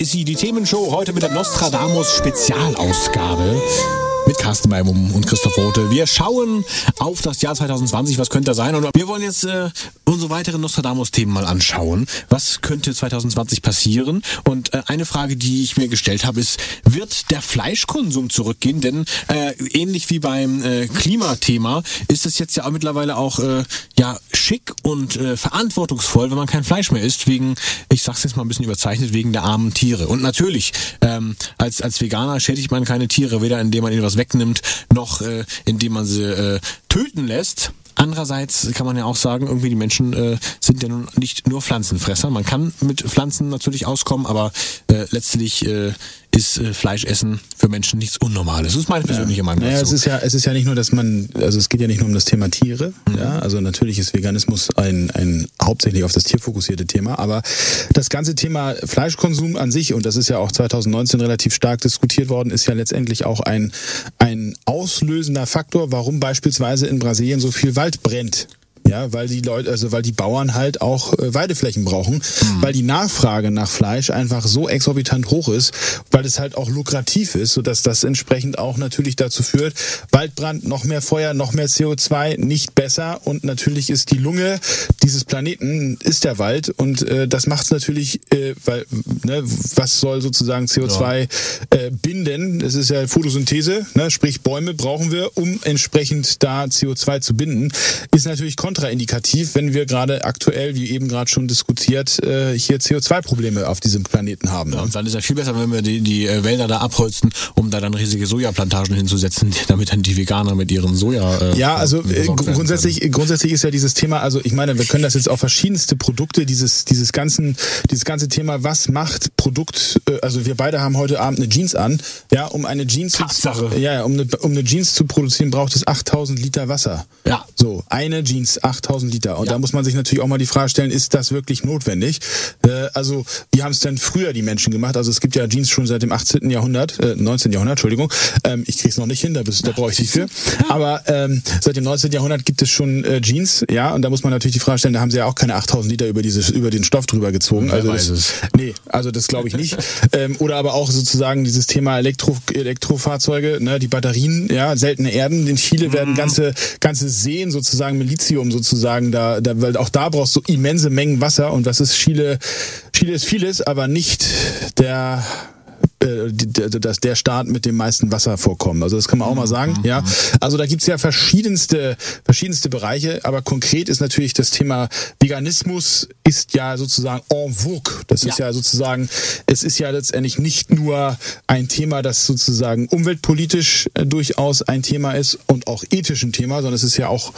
Ist sie, die Themenshow, heute mit der Nostradamus Spezialausgabe. Mit Carsten Meimum und Christoph Rote. Wir schauen auf das Jahr 2020, was könnte da sein? Und wir wollen jetzt äh, unsere weiteren Nostradamus-Themen mal anschauen. Was könnte 2020 passieren? Und äh, eine Frage, die ich mir gestellt habe, ist, wird der Fleischkonsum zurückgehen? Denn äh, ähnlich wie beim äh, Klimathema ist es jetzt ja auch mittlerweile auch äh, ja schick und äh, verantwortungsvoll, wenn man kein Fleisch mehr isst, wegen, ich sag's jetzt mal ein bisschen überzeichnet, wegen der armen Tiere. Und natürlich, ähm, als, als Veganer schädigt man keine Tiere, weder indem man ihnen was wegnimmt, noch äh, indem man sie äh, töten lässt. Andererseits kann man ja auch sagen, irgendwie die Menschen äh, sind ja nun nicht nur Pflanzenfresser. Man kann mit Pflanzen natürlich auskommen, aber äh, letztlich äh, ist äh, Fleischessen für Menschen nichts Unnormales. Das ist meine persönliche Meinung Naja, es dazu. ist ja, es ist ja nicht nur, dass man, also es geht ja nicht nur um das Thema Tiere, ja, also natürlich ist Veganismus ein, ein hauptsächlich auf das Tier fokussierte Thema, aber das ganze Thema Fleischkonsum an sich, und das ist ja auch 2019 relativ stark diskutiert worden, ist ja letztendlich auch ein, ein auslösender Faktor, warum beispielsweise in Brasilien so viel Wald brennt. Ja, weil die Leute, also weil die Bauern halt auch äh, Weideflächen brauchen, weil die Nachfrage nach Fleisch einfach so exorbitant hoch ist, weil es halt auch lukrativ ist, sodass das entsprechend auch natürlich dazu führt, Waldbrand, noch mehr Feuer, noch mehr CO2, nicht besser. Und natürlich ist die Lunge dieses Planeten ist der Wald. Und äh, das macht es natürlich, äh, weil ne, was soll sozusagen CO2 äh, binden? Es ist ja Photosynthese, ne, sprich Bäume brauchen wir, um entsprechend da CO2 zu binden, ist natürlich kontraindikativ, wenn wir gerade aktuell, wie eben gerade schon diskutiert, äh, hier CO2-Probleme auf diesem Planeten haben. Ja, und dann ist ja viel besser, wenn wir die, die äh, Wälder da abholzen, um da dann riesige Sojaplantagen hinzusetzen, damit dann die Veganer mit ihren Soja. Äh, Ja, also äh, grundsätzlich, grundsätzlich ist ja dieses Thema, also ich meine, wir können das jetzt auf verschiedenste Produkte, dieses, dieses ganzen, dieses ganze Thema, was macht Produkt, äh, also wir beide haben heute Abend eine Jeans an, ja, um eine Jeans, Tatsache. ja, ja, um eine, um eine Jeans zu produzieren, braucht es 8000 Liter Wasser. Ja. So, eine Jeans, 8000 Liter. Und Ja. da muss man sich natürlich auch mal die Frage stellen, ist das wirklich notwendig? Äh, also, wie haben es denn früher die Menschen gemacht? Also, es gibt ja Jeans schon seit dem 18. Jahrhundert, äh, 19. Jahrhundert, Entschuldigung. Ähm, ich krieg's noch nicht hin, da, bist- da brauche ich dich für. Aber ähm, seit dem 19. Jahrhundert gibt es schon äh, Jeans, ja, und da muss man natürlich die Frage stellen, da haben sie ja auch keine 8000 Liter über, dieses, über den Stoff drüber gezogen. Also das. Nee, also das glaube ich nicht. ähm, oder aber auch sozusagen dieses Thema Elektro, Elektrofahrzeuge, ne, die Batterien, ja, seltene Erden. In Chile Mhm. werden ganze, ganze Seen sozusagen mit Lithium sozusagen da, da, weil auch da brauchst du immense Mengen Wasser und das ist Chile, Chile ist vieles, aber nicht der äh, die- der, Staat mit dem meisten Wasservorkommen. Also das kann man auch mal sagen. Ja, also da gibt's ja verschiedenste verschiedenste Bereiche, aber konkret ist natürlich das Thema Veganismus ist ja sozusagen en vogue. Das ist ja sozusagen, es ist ja letztendlich nicht nur ein Thema, das sozusagen umweltpolitisch äh, durchaus ein Thema ist und auch ethisch ein Thema, sondern es ist ja auch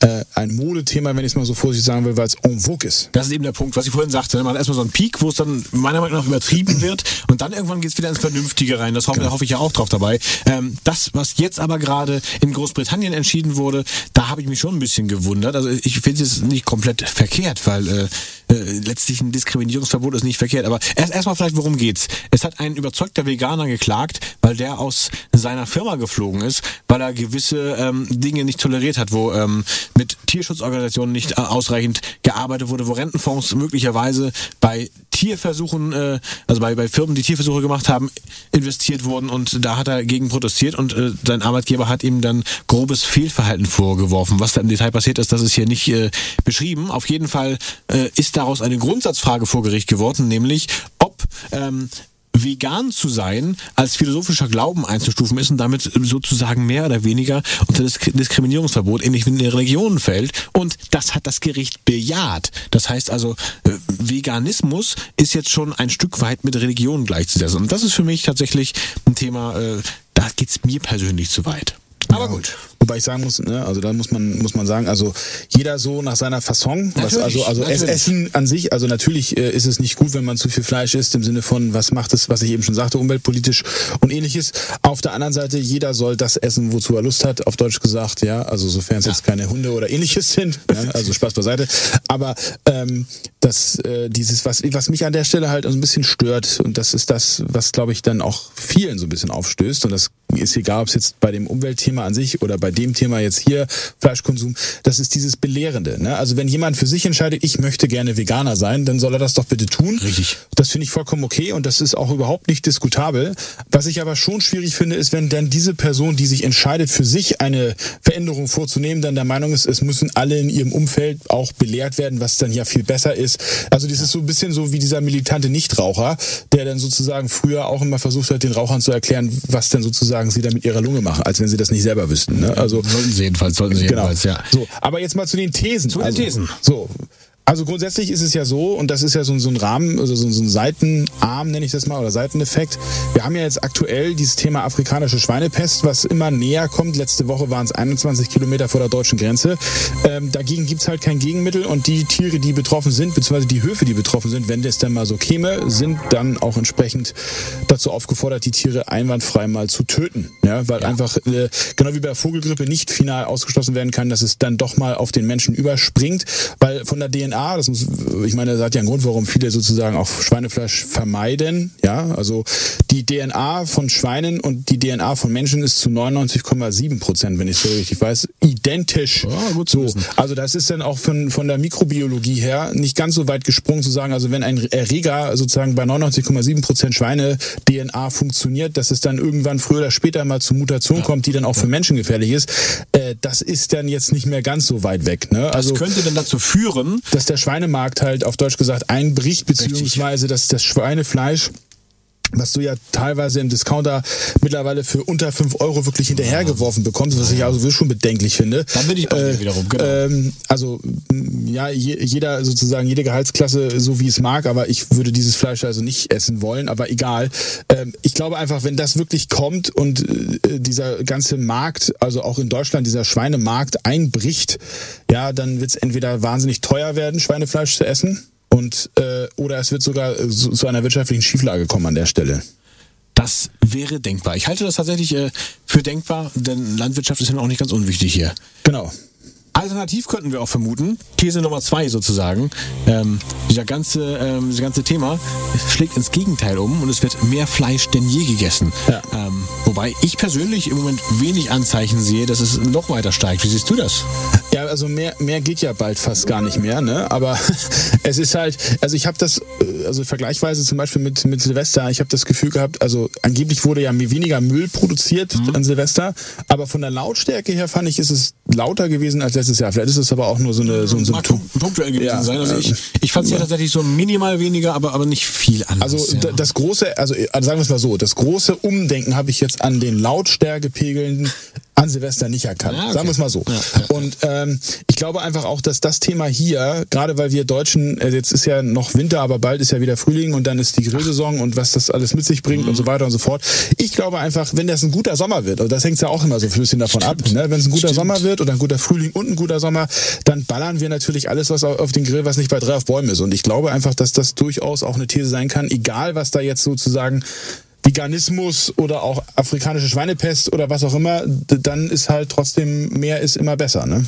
äh, ein Modethema, wenn ich es mal so vorsichtig sagen will, weil es en vogue ist. Das ist eben der Punkt, was ich vorhin sagte. Man hat erstmal so einen Peak, wo es dann meiner Meinung nach übertrieben wird und dann irgendwann geht's wieder ins Vernünftige rein. Das hoffe, da hoffe ich ja auch drauf dabei. Ähm, das, was jetzt aber gerade in Großbritannien entschieden wurde, da habe ich mich schon ein bisschen gewundert. Also ich finde es nicht komplett verkehrt, weil äh, äh, letztlich ein Diskriminierungsverbot ist nicht verkehrt. Aber erst erstmal vielleicht, worum geht's? Es hat ein überzeugter Veganer geklagt, weil der aus seiner Firma geflogen ist, weil er gewisse ähm, Dinge nicht toleriert hat, wo ähm, mit Tierschutzorganisationen nicht äh, ausreichend gearbeitet wurde, wo Rentenfonds möglicherweise bei Tierversuchen, äh, also bei, bei Firmen, die Tierversuche gemacht haben, investiert wurden und da hat er gegen protestiert und äh, sein Arbeitgeber hat ihm dann grobes Fehlverhalten vorgeworfen. Was da im Detail passiert ist, das ist hier nicht äh, beschrieben. Auf jeden Fall äh, ist daraus eine Grundsatzfrage vor Gericht geworden, nämlich ob ähm, vegan zu sein als philosophischer Glauben einzustufen ist und damit sozusagen mehr oder weniger unter das Diskriminierungsverbot ähnlich wie in der Religion fällt. Und das hat das Gericht bejaht. Das heißt also, äh, Veganismus ist jetzt schon ein Stück weit mit Religion gleichzusetzen. Und das ist für mich tatsächlich ein Thema, äh, da geht's mir persönlich zu weit. Aber Ja. gut. Wobei ich sagen muss, ne, also da muss man muss man sagen, also jeder so nach seiner Fasson, was, Natürlich, also also natürlich. Essen an sich, also natürlich äh, ist es nicht gut, wenn man zu viel Fleisch isst im Sinne von was macht es, was ich eben schon sagte, umweltpolitisch und ähnliches. Auf der anderen Seite, jeder soll das essen, wozu er Lust hat, auf Deutsch gesagt, ja, also sofern es jetzt keine Hunde oder ähnliches sind, ne, also Spaß beiseite, aber ähm, das äh, dieses was was mich an der Stelle halt so ein bisschen stört und das ist das, was glaube ich dann auch vielen so ein bisschen aufstößt und das ist egal, ob es jetzt bei dem Umweltthema an sich oder bei dem Thema jetzt hier Fleischkonsum, das ist dieses Belehrende. Ne? Also wenn jemand für sich entscheidet, ich möchte gerne Veganer sein, dann soll er das doch bitte tun. Richtig. Das finde ich vollkommen okay und das ist auch überhaupt nicht diskutabel. Was ich aber schon schwierig finde, ist, wenn dann diese Person, die sich entscheidet, für sich eine Veränderung vorzunehmen, dann der Meinung ist, es müssen alle in ihrem Umfeld auch belehrt werden, was dann ja viel besser ist. Also das ist so ein bisschen so wie dieser militante Nichtraucher, der dann sozusagen früher auch immer versucht hat, den Rauchern zu erklären, was denn sozusagen sie da mit ihrer Lunge machen, als wenn sie das nicht selber wüssten. Ne? Also Sollten sie jedenfalls, sollten sie Genau. jedenfalls, ja. So, aber jetzt mal zu den Thesen. Zu den also, Thesen. So. Also grundsätzlich ist es ja so, und das ist ja so, ein- so ein Rahmen, also so, so ein Seitenarm, nenne ich das mal, oder Seiteneffekt. Wir haben ja jetzt aktuell dieses Thema afrikanische Schweinepest, was immer näher kommt. Letzte Woche waren es 21 Kilometer vor der deutschen Grenze. Ähm, dagegen gibt's halt kein Gegenmittel und die Tiere, die betroffen sind, beziehungsweise die Höfe, die betroffen sind, wenn das dann mal so käme, sind dann auch entsprechend dazu aufgefordert, die Tiere einwandfrei mal zu töten. Ja, weil einfach, äh, genau wie bei der Vogelgrippe, nicht final ausgeschlossen werden kann, dass es dann doch mal auf den Menschen überspringt, weil von der DNA, das muss, ich meine, das hat ja einen Grund, warum viele sozusagen auch Schweinefleisch vermeiden. Ja, also die DNA von Schweinen und die DNA von Menschen ist zu 99,7 Prozent, wenn ich so richtig weiß, identisch. Ja, gut so. Also das ist dann auch von, von der Mikrobiologie her nicht ganz so weit gesprungen zu sagen, also wenn ein Erreger sozusagen bei 99,7 Prozent Schweine-DNA funktioniert, dass es dann irgendwann früher oder später mal zu Mutation kommt, die dann auch für Menschen gefährlich ist, äh, das ist dann jetzt nicht mehr ganz so weit weg. Ne? Das Also könnte dann dazu führen, dass der Schweinemarkt halt auf Deutsch gesagt einbricht, beziehungsweise dass das Schweinefleisch was du ja teilweise im Discounter mittlerweile für unter 5 Euro wirklich hinterhergeworfen bekommst, was ich also schon bedenklich finde. Dann bin ich bei dir wiederum, genau. Ähm, also ja, je, jeder sozusagen, jede Gehaltsklasse so wie es mag, aber ich würde dieses Fleisch also nicht essen wollen, aber egal. Ähm, ich glaube einfach, wenn das wirklich kommt und äh, dieser ganze Markt, also auch in Deutschland dieser Schweinemarkt einbricht, ja, dann wird es entweder wahnsinnig teuer werden, Schweinefleisch zu essen. Und äh, oder es wird sogar äh, zu, zu einer wirtschaftlichen Schieflage kommen an der Stelle. das wäre denkbar. Ich halte das tatsächlich äh, für denkbar, denn Landwirtschaft ist ja auch nicht ganz unwichtig hier. Genau. Alternativ könnten wir auch vermuten, These Nummer zwei sozusagen, ähm, dieser ganze, ähm, dieses ganze Thema schlägt ins Gegenteil um und es wird mehr Fleisch denn je gegessen. Ja. Ähm, wobei ich persönlich im Moment wenig Anzeichen sehe, dass es noch weiter steigt. Wie siehst du das? Ja, also mehr, mehr geht ja bald fast gar nicht mehr, ne? Aber es ist halt, also ich habe das, äh, also vergleichsweise zum Beispiel mit, mit Silvester, ich habe das Gefühl gehabt, also angeblich wurde ja weniger Müll produziert an Silvester, aber von der Lautstärke her fand ich, ist es lauter gewesen als letztes Jahr. Vielleicht ist es aber auch nur so, eine, so ein Mag Symptom. punktuell gewesen Ja, sein. Also äh, ich, ich fand es ja tatsächlich so minimal weniger, aber, aber nicht viel anders. Also ja. das große, also äh, sagen wir es mal so, das große Umdenken habe ich jetzt an den Lautstärkepegeln an Silvester nicht erkannt. Ah, okay. Sagen wir es mal so. Ja, ja, Und ähm, ich glaube einfach auch, dass das Thema hier, gerade weil wir Deutschen, äh, jetzt ist ja noch Winter, aber bald ist ja wieder Frühling und dann ist die Grillsaison und was das alles mit sich bringt und so weiter und so fort. Ich glaube einfach, wenn das ein guter Sommer wird, und das hängt ja auch immer so ein bisschen davon ab, ne? wenn es ein guter Stimmt. Sommer wird oder ein guter Frühling und ein guter Sommer, dann ballern wir natürlich alles, was auf auf den Grill, was nicht bei drei auf Bäumen ist. Und ich glaube einfach, dass das durchaus auch eine These sein kann, egal was da jetzt sozusagen Veganismus oder auch afrikanische Schweinepest oder was auch immer, dann ist halt trotzdem mehr ist immer besser. Ne?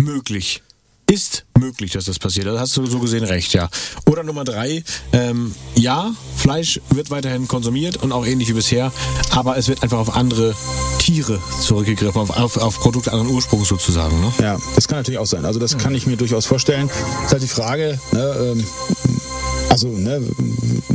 möglich. Ist möglich, dass das passiert. Da hast du so gesehen recht, ja. Oder Nummer drei, ähm, ja, Fleisch wird weiterhin konsumiert und auch ähnlich wie bisher, aber es wird einfach auf andere Tiere zurückgegriffen, auf, auf, auf Produkte anderen Ursprungs sozusagen. Ne? Ja, das kann natürlich auch sein. Also das kann ich mir durchaus vorstellen. Ist halt die Frage, ne, ähm, also ne,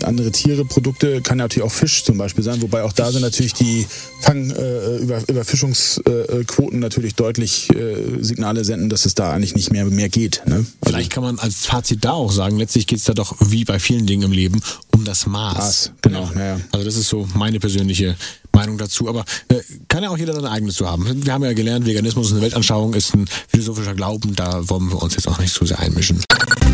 andere Tiere, Produkte, kann natürlich auch Fisch zum Beispiel sein, wobei auch da sind natürlich die Fang, äh, über, Überfischungsquoten natürlich deutlich äh, Signale senden, dass es da eigentlich nicht mehr mehr geht. Ne? Also, Vielleicht kann man als Fazit da auch sagen, letztlich geht es da doch wie bei vielen Dingen im Leben um das Maß. Maß, genau, ja, ja. Also das ist so meine persönliche Meinung dazu. Aber äh, kann ja auch jeder seine eigene zu haben. Wir haben ja gelernt, Veganismus ist eine Weltanschauung, ist ein philosophischer Glauben. Da wollen wir uns jetzt auch nicht zu sehr einmischen.